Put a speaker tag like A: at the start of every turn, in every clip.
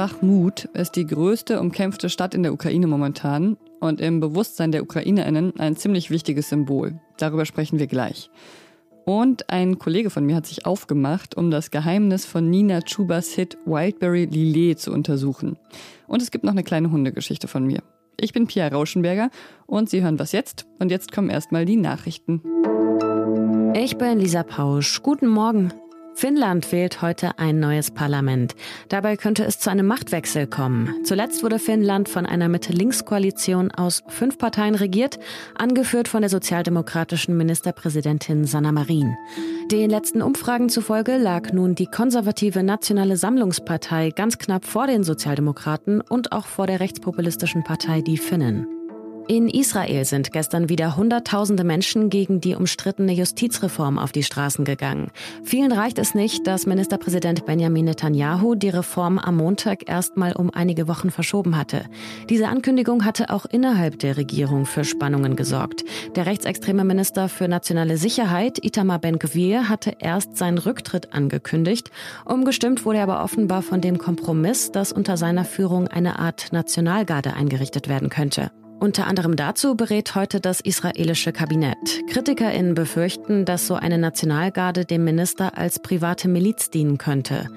A: Bachmut ist die größte umkämpfte Stadt in der Ukraine momentan und im Bewusstsein der UkrainerInnen ein ziemlich wichtiges Symbol. Darüber sprechen wir gleich. Und ein Kollege von mir hat sich aufgemacht, um das Geheimnis von Nina Chubas Hit Wildberry Lillet zu untersuchen. Und es gibt noch eine kleine Hundegeschichte von mir. Ich bin Pia Rauschenberger und Sie hören was jetzt. Und jetzt kommen erstmal die Nachrichten.
B: Ich bin Lisa Pausch. Guten Morgen. Finnland wählt heute ein neues Parlament. Dabei könnte es zu einem Machtwechsel kommen. Zuletzt wurde Finnland von einer Mitte-Links-Koalition aus fünf Parteien regiert, angeführt von der sozialdemokratischen Ministerpräsidentin Sanna Marin. Den letzten Umfragen zufolge lag nun die konservative Nationale Sammlungspartei ganz knapp vor den Sozialdemokraten und auch vor der rechtspopulistischen Partei Die Finnen. In Israel sind gestern wieder Hunderttausende Menschen gegen die umstrittene Justizreform auf die Straßen gegangen. Vielen reicht es nicht, dass Ministerpräsident Benjamin Netanyahu die Reform am Montag erstmal um einige Wochen verschoben hatte. Diese Ankündigung hatte auch innerhalb der Regierung für Spannungen gesorgt. Der rechtsextreme Minister für nationale Sicherheit, Itamar Ben-Gvir, hatte erst seinen Rücktritt angekündigt. Umgestimmt wurde er aber offenbar von dem Kompromiss, dass unter seiner Führung eine Art Nationalgarde eingerichtet werden könnte. Unter anderem dazu berät heute das israelische Kabinett. KritikerInnen befürchten, dass so eine Nationalgarde dem Minister als private Miliz dienen könnte.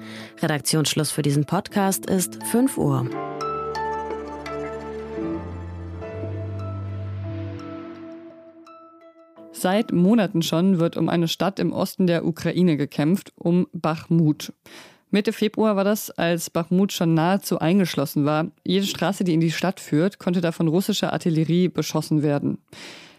B: Redaktionsschluss für diesen Podcast ist 5 Uhr.
A: Seit Monaten schon wird um eine Stadt im Osten der Ukraine gekämpft, um Bachmut. Mitte Februar war das, als Bachmut schon nahezu eingeschlossen war. Jede Straße, die in die Stadt führt, konnte da von russischer Artillerie beschossen werden.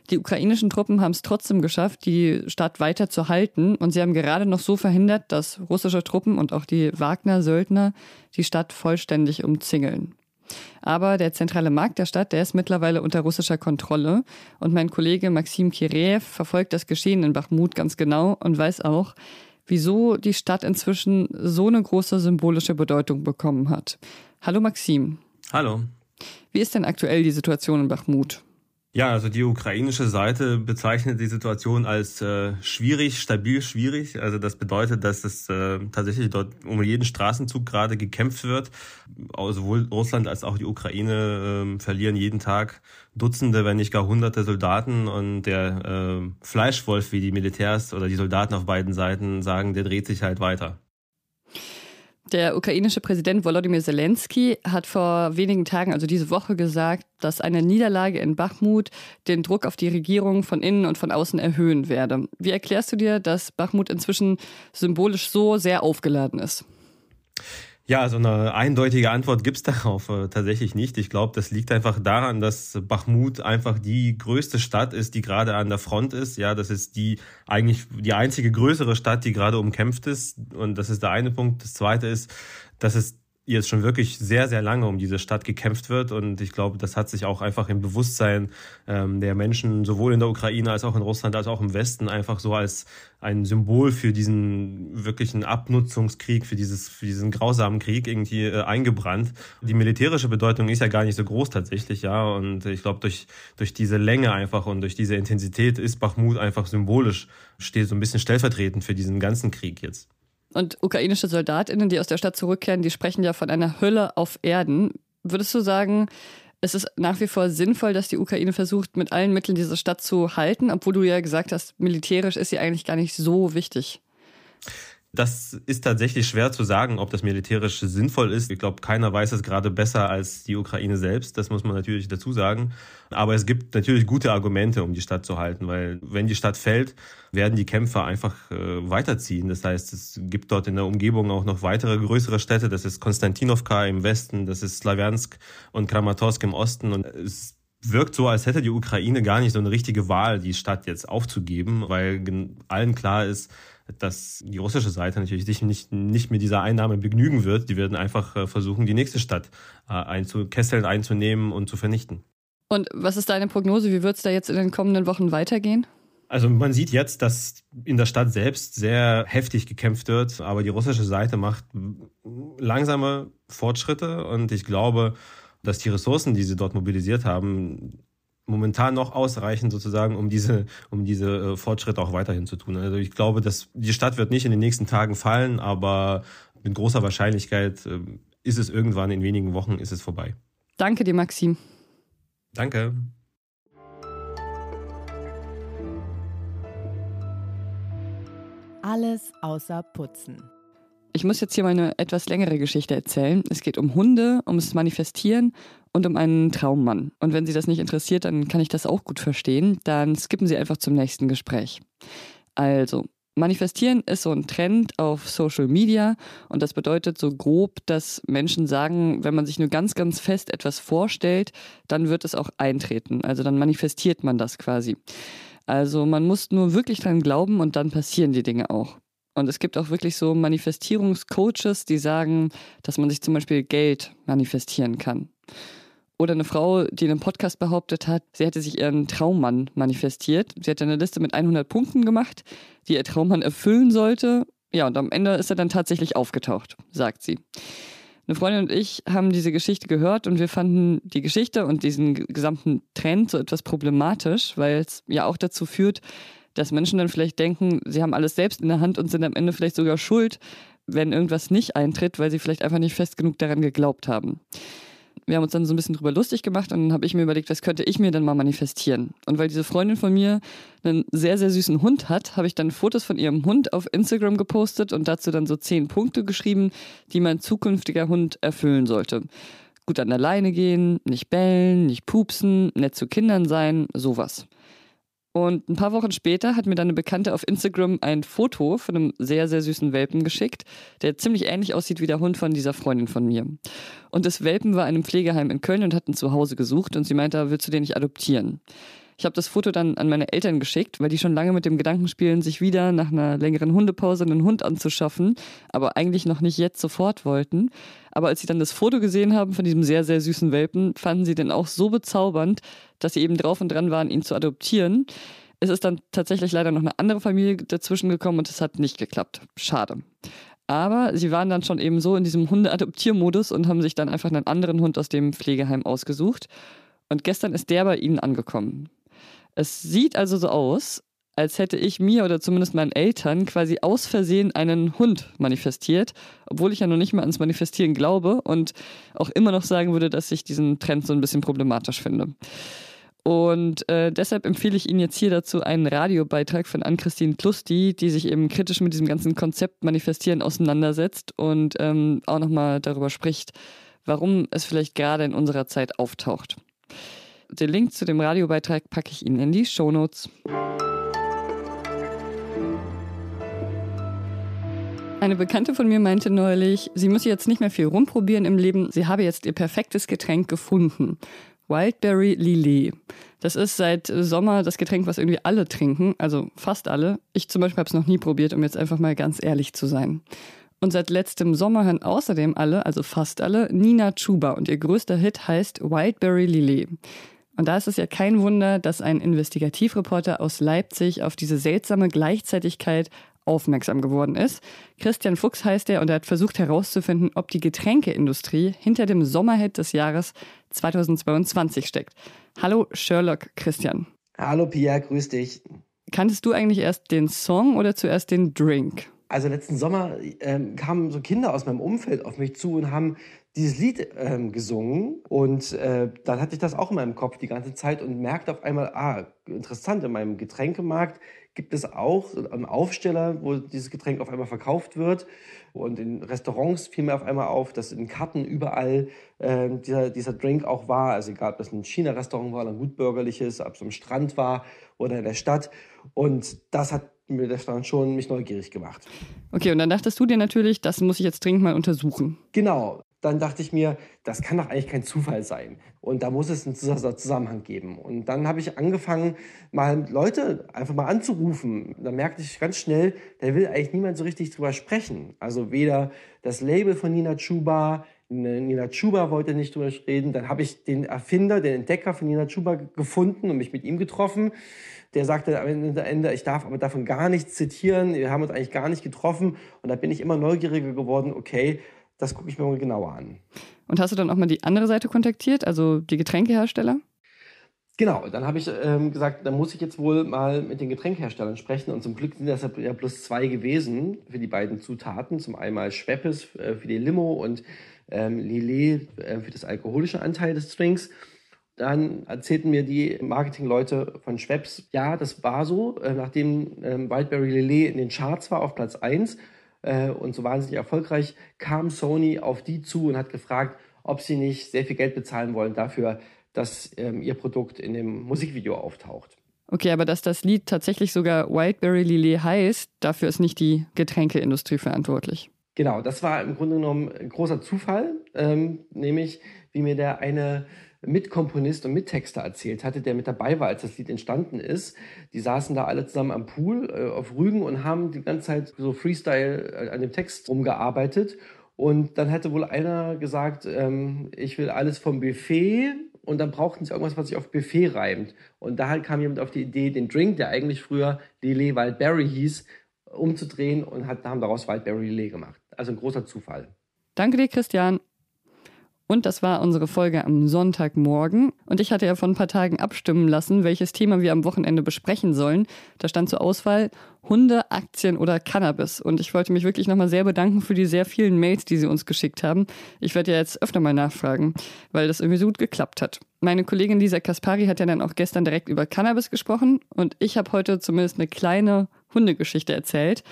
A: Die ukrainischen Truppen haben es trotzdem geschafft, die Stadt weiter zu halten und sie haben gerade noch so verhindert, dass russische Truppen und auch die Wagner-Söldner die Stadt vollständig umzingeln. Aber der zentrale Markt der Stadt, der ist mittlerweile unter russischer Kontrolle und mein Kollege Maxim Kireev verfolgt das Geschehen in Bachmut ganz genau und weiß auch, wieso die Stadt inzwischen so eine große symbolische Bedeutung bekommen hat. Hallo Maxim.
C: Hallo.
A: Wie ist denn aktuell die Situation in Bachmut?
C: Ja, also die ukrainische Seite bezeichnet die Situation als äh, schwierig, stabil schwierig. Also das bedeutet, dass es äh, tatsächlich dort um jeden Straßenzug gerade gekämpft wird. Sowohl Russland als auch die Ukraine äh, verlieren jeden Tag Dutzende, wenn nicht gar Hunderte Soldaten. Und der äh, Fleischwolf, wie die Militärs oder die Soldaten auf beiden Seiten sagen, der dreht sich halt weiter.
A: Der ukrainische Präsident Volodymyr Zelensky hat vor wenigen Tagen, also diese Woche, gesagt, dass eine Niederlage in Bachmut den Druck auf die Regierung von innen und von außen erhöhen werde. Wie erklärst du dir, dass Bachmut inzwischen symbolisch so sehr aufgeladen ist?
C: Ja, so eine eindeutige Antwort gibt's darauf äh, tatsächlich nicht. Ich glaube, das liegt einfach daran, dass Bachmut einfach die größte Stadt ist, die gerade an der Front ist. Ja, das ist die eigentlich die einzige größere Stadt, die gerade umkämpft ist. Und das ist der eine Punkt. Das zweite ist, dass es jetzt schon wirklich sehr, sehr lange um diese Stadt gekämpft wird. Und ich glaube, das hat sich auch einfach im Bewusstsein ähm, der Menschen, sowohl in der Ukraine als auch in Russland, als auch im Westen, einfach so als ein Symbol für diesen wirklichen Abnutzungskrieg, für dieses, für diesen grausamen Krieg irgendwie äh, eingebrannt. Die militärische Bedeutung ist ja gar nicht so groß tatsächlich, ja. Und ich glaube, durch, durch diese Länge einfach und durch diese Intensität ist Bachmut einfach symbolisch, steht so ein bisschen stellvertretend für diesen ganzen Krieg jetzt.
A: Und ukrainische Soldatinnen, die aus der Stadt zurückkehren, die sprechen ja von einer Hölle auf Erden. Würdest du sagen, es ist nach wie vor sinnvoll, dass die Ukraine versucht, mit allen Mitteln diese Stadt zu halten, obwohl du ja gesagt hast, militärisch ist sie eigentlich gar nicht so wichtig?
C: Das ist tatsächlich schwer zu sagen, ob das militärisch sinnvoll ist. Ich glaube, keiner weiß es gerade besser als die Ukraine selbst. Das muss man natürlich dazu sagen. Aber es gibt natürlich gute Argumente, um die Stadt zu halten, weil wenn die Stadt fällt, werden die Kämpfer einfach äh, weiterziehen. Das heißt, es gibt dort in der Umgebung auch noch weitere größere Städte. Das ist Konstantinovka im Westen, das ist Slawiansk und Kramatorsk im Osten. Und es wirkt so, als hätte die Ukraine gar nicht so eine richtige Wahl, die Stadt jetzt aufzugeben, weil allen klar ist, dass die russische Seite natürlich sich nicht, nicht mit dieser Einnahme begnügen wird. Die werden einfach äh, versuchen, die nächste Stadt äh, einzukesseln, einzunehmen und zu vernichten.
A: Und was ist deine Prognose? Wie wird es da jetzt in den kommenden Wochen weitergehen?
C: Also man sieht jetzt, dass in der Stadt selbst sehr heftig gekämpft wird, aber die russische Seite macht langsame Fortschritte und ich glaube, dass die Ressourcen, die sie dort mobilisiert haben, momentan noch ausreichen sozusagen, um diese, um diese äh, Fortschritte auch weiterhin zu tun. Also ich glaube, dass die Stadt wird nicht in den nächsten Tagen fallen, aber mit großer Wahrscheinlichkeit äh, ist es irgendwann in wenigen Wochen ist es vorbei.
A: Danke dir, Maxim.
C: Danke.
D: Alles außer Putzen.
A: Ich muss jetzt hier mal eine etwas längere Geschichte erzählen. Es geht um Hunde, ums Manifestieren und um einen Traummann. Und wenn Sie das nicht interessiert, dann kann ich das auch gut verstehen. Dann skippen Sie einfach zum nächsten Gespräch. Also, Manifestieren ist so ein Trend auf Social Media und das bedeutet so grob, dass Menschen sagen, wenn man sich nur ganz, ganz fest etwas vorstellt, dann wird es auch eintreten. Also dann manifestiert man das quasi. Also man muss nur wirklich dran glauben und dann passieren die Dinge auch. Und es gibt auch wirklich so Manifestierungscoaches, die sagen, dass man sich zum Beispiel Geld manifestieren kann. Oder eine Frau, die in einem Podcast behauptet hat, sie hätte sich ihren Traummann manifestiert. Sie hätte eine Liste mit 100 Punkten gemacht, die ihr Traummann erfüllen sollte. Ja, und am Ende ist er dann tatsächlich aufgetaucht, sagt sie. Eine Freundin und ich haben diese Geschichte gehört und wir fanden die Geschichte und diesen gesamten Trend so etwas problematisch, weil es ja auch dazu führt, dass Menschen dann vielleicht denken, sie haben alles selbst in der Hand und sind am Ende vielleicht sogar schuld, wenn irgendwas nicht eintritt, weil sie vielleicht einfach nicht fest genug daran geglaubt haben. Wir haben uns dann so ein bisschen drüber lustig gemacht und dann habe ich mir überlegt, was könnte ich mir denn mal manifestieren? Und weil diese Freundin von mir einen sehr, sehr süßen Hund hat, habe ich dann Fotos von ihrem Hund auf Instagram gepostet und dazu dann so zehn Punkte geschrieben, die mein zukünftiger Hund erfüllen sollte. Gut an der Leine gehen, nicht bellen, nicht pupsen, nett zu Kindern sein, sowas. Und ein paar Wochen später hat mir dann eine Bekannte auf Instagram ein Foto von einem sehr, sehr süßen Welpen geschickt, der ziemlich ähnlich aussieht wie der Hund von dieser Freundin von mir. Und das Welpen war in einem Pflegeheim in Köln und hat ein Zuhause gesucht und sie meinte, willst du den nicht adoptieren? Ich habe das Foto dann an meine Eltern geschickt, weil die schon lange mit dem Gedanken spielen, sich wieder nach einer längeren Hundepause einen Hund anzuschaffen, aber eigentlich noch nicht jetzt sofort wollten. Aber als sie dann das Foto gesehen haben von diesem sehr, sehr süßen Welpen, fanden sie den auch so bezaubernd, dass sie eben drauf und dran waren, ihn zu adoptieren. Es ist dann tatsächlich leider noch eine andere Familie dazwischen gekommen und es hat nicht geklappt. Schade. Aber sie waren dann schon eben so in diesem Hunde-Adoptiermodus und haben sich dann einfach einen anderen Hund aus dem Pflegeheim ausgesucht. Und gestern ist der bei ihnen angekommen. Es sieht also so aus, als hätte ich mir oder zumindest meinen Eltern quasi aus Versehen einen Hund manifestiert, obwohl ich ja noch nicht mal ans Manifestieren glaube und auch immer noch sagen würde, dass ich diesen Trend so ein bisschen problematisch finde. Und äh, deshalb empfehle ich Ihnen jetzt hier dazu einen Radiobeitrag von Ann-Christine Klusti, die sich eben kritisch mit diesem ganzen Konzept Manifestieren auseinandersetzt und ähm, auch nochmal darüber spricht, warum es vielleicht gerade in unserer Zeit auftaucht. Den Link zu dem Radiobeitrag packe ich Ihnen in die Shownotes. Eine Bekannte von mir meinte neulich, sie müsse jetzt nicht mehr viel rumprobieren im Leben, sie habe jetzt ihr perfektes Getränk gefunden. Wildberry Lillet. Das ist seit Sommer das Getränk, was irgendwie alle trinken, also fast alle. Ich zum Beispiel habe es noch nie probiert, um jetzt einfach mal ganz ehrlich zu sein. Und seit letztem Sommer hören außerdem alle, also fast alle, Nina Chuba und ihr größter Hit heißt Wildberry Lillet. Und da ist es ja kein Wunder, dass ein Investigativreporter aus Leipzig auf diese seltsame Gleichzeitigkeit aufmerksam geworden ist. Christian Fuchs heißt er und er hat versucht herauszufinden, ob die Getränkeindustrie hinter dem Sommerhit des Jahres 2022 steckt. Hallo Sherlock Christian.
E: Hallo Pia, grüß dich.
A: Kanntest du eigentlich erst den Song oder zuerst den Drink?
E: Also letzten Sommer ähm, kamen so Kinder aus meinem Umfeld auf mich zu und haben dieses Lied ähm, gesungen. Und äh, dann hatte ich das auch in meinem Kopf die ganze Zeit und merkte auf einmal, ah, interessant, in meinem Getränkemarkt gibt es auch einen Aufsteller, wo dieses Getränk auf einmal verkauft wird. Und in Restaurants fiel mir auf einmal auf, dass in Karten überall äh, dieser, dieser Drink auch war, also egal, ob das ein China-Restaurant war, ein gutbürgerliches, ob es am Strand war oder in der Stadt. Und das hat mir das dann schon mich neugierig gemacht.
A: Okay, und dann dachtest du dir natürlich, das muss ich jetzt dringend mal untersuchen.
E: Genau dann dachte ich mir, das kann doch eigentlich kein Zufall sein. Und da muss es einen Zusammenhang geben. Und dann habe ich angefangen, mal Leute einfach mal anzurufen. Da merkte ich ganz schnell, da will eigentlich niemand so richtig drüber sprechen. Also weder das Label von Nina Chuba, Nina Chuba wollte nicht drüber reden. Dann habe ich den Erfinder, den Entdecker von Nina Chuba gefunden und mich mit ihm getroffen. Der sagte am Ende, ich darf aber davon gar nichts zitieren. Wir haben uns eigentlich gar nicht getroffen. Und da bin ich immer neugieriger geworden. Okay, das gucke ich mir mal genauer an.
A: Und hast du dann auch mal die andere Seite kontaktiert, also die Getränkehersteller?
E: Genau, dann habe ich ähm, gesagt, dann muss ich jetzt wohl mal mit den Getränkherstellern sprechen. Und zum Glück sind das ja plus zwei gewesen für die beiden Zutaten. Zum einen Schweppes äh, für die Limo und ähm, Lillet äh, für das alkoholische Anteil des Drinks. Dann erzählten mir die Marketingleute von Schweppes, ja, das war so, äh, nachdem ähm, Wildberry Lillet in den Charts war auf Platz 1 äh, und so wahnsinnig erfolgreich, kam Sony auf die zu und hat gefragt, ob sie nicht sehr viel Geld bezahlen wollen dafür, dass ähm, ihr Produkt in dem Musikvideo auftaucht.
A: Okay, aber dass das Lied tatsächlich sogar Whiteberry Lillet heißt, dafür ist nicht die Getränkeindustrie verantwortlich.
E: Genau, das war im Grunde genommen ein großer Zufall, ähm, nämlich wie mir der eine Mitkomponist und Mittexter erzählt hatte, der mit dabei war, als das Lied entstanden ist. Die saßen da alle zusammen am Pool äh, auf Rügen und haben die ganze Zeit so Freestyle äh, an dem Text rumgearbeitet. Und dann hatte wohl einer gesagt, ähm, ich will alles vom Buffet und dann brauchten sie irgendwas, was sich auf Buffet reimt. Und da kam jemand auf die Idee, den Drink, der eigentlich früher Lillet Wildberry hieß, umzudrehen und hat, haben daraus Wildberry Lillet gemacht. Also ein großer Zufall.
A: Danke dir, Christian. Und das war unsere Folge am Sonntagmorgen. Und ich hatte ja vor ein paar Tagen abstimmen lassen, welches Thema wir am Wochenende besprechen sollen. Da stand zur Auswahl Hunde, Aktien oder Cannabis. Und ich wollte mich wirklich nochmal sehr bedanken für die sehr vielen Mails, die Sie uns geschickt haben. Ich werde ja jetzt öfter mal nachfragen, weil das irgendwie so gut geklappt hat. Meine Kollegin Lisa Kaspari hat ja dann auch gestern direkt über Cannabis gesprochen. Und ich habe heute zumindest eine kleine Hundegeschichte erzählt.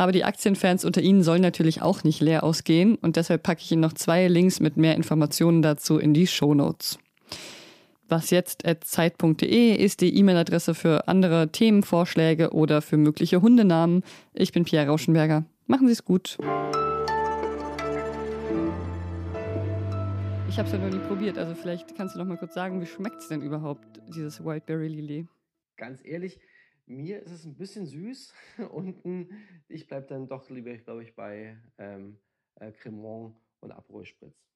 A: Aber die Aktienfans unter Ihnen sollen natürlich auch nicht leer ausgehen und deshalb packe ich Ihnen noch zwei Links mit mehr Informationen dazu in die Shownotes. Was jetzt at zeit.de ist die E-Mail-Adresse für andere Themenvorschläge oder für mögliche Hundenamen. Ich bin Pierre Rauschenberger. Machen Sie es gut. Ich habe es ja noch nie probiert, also vielleicht kannst du noch mal kurz sagen, wie schmeckt es denn überhaupt, dieses Wildberry Lillet?
E: Ganz ehrlich, mir ist es ein bisschen süß und ich bleibe dann doch lieber, glaube ich, bei ähm, äh, Cremant und Aperol Spritz.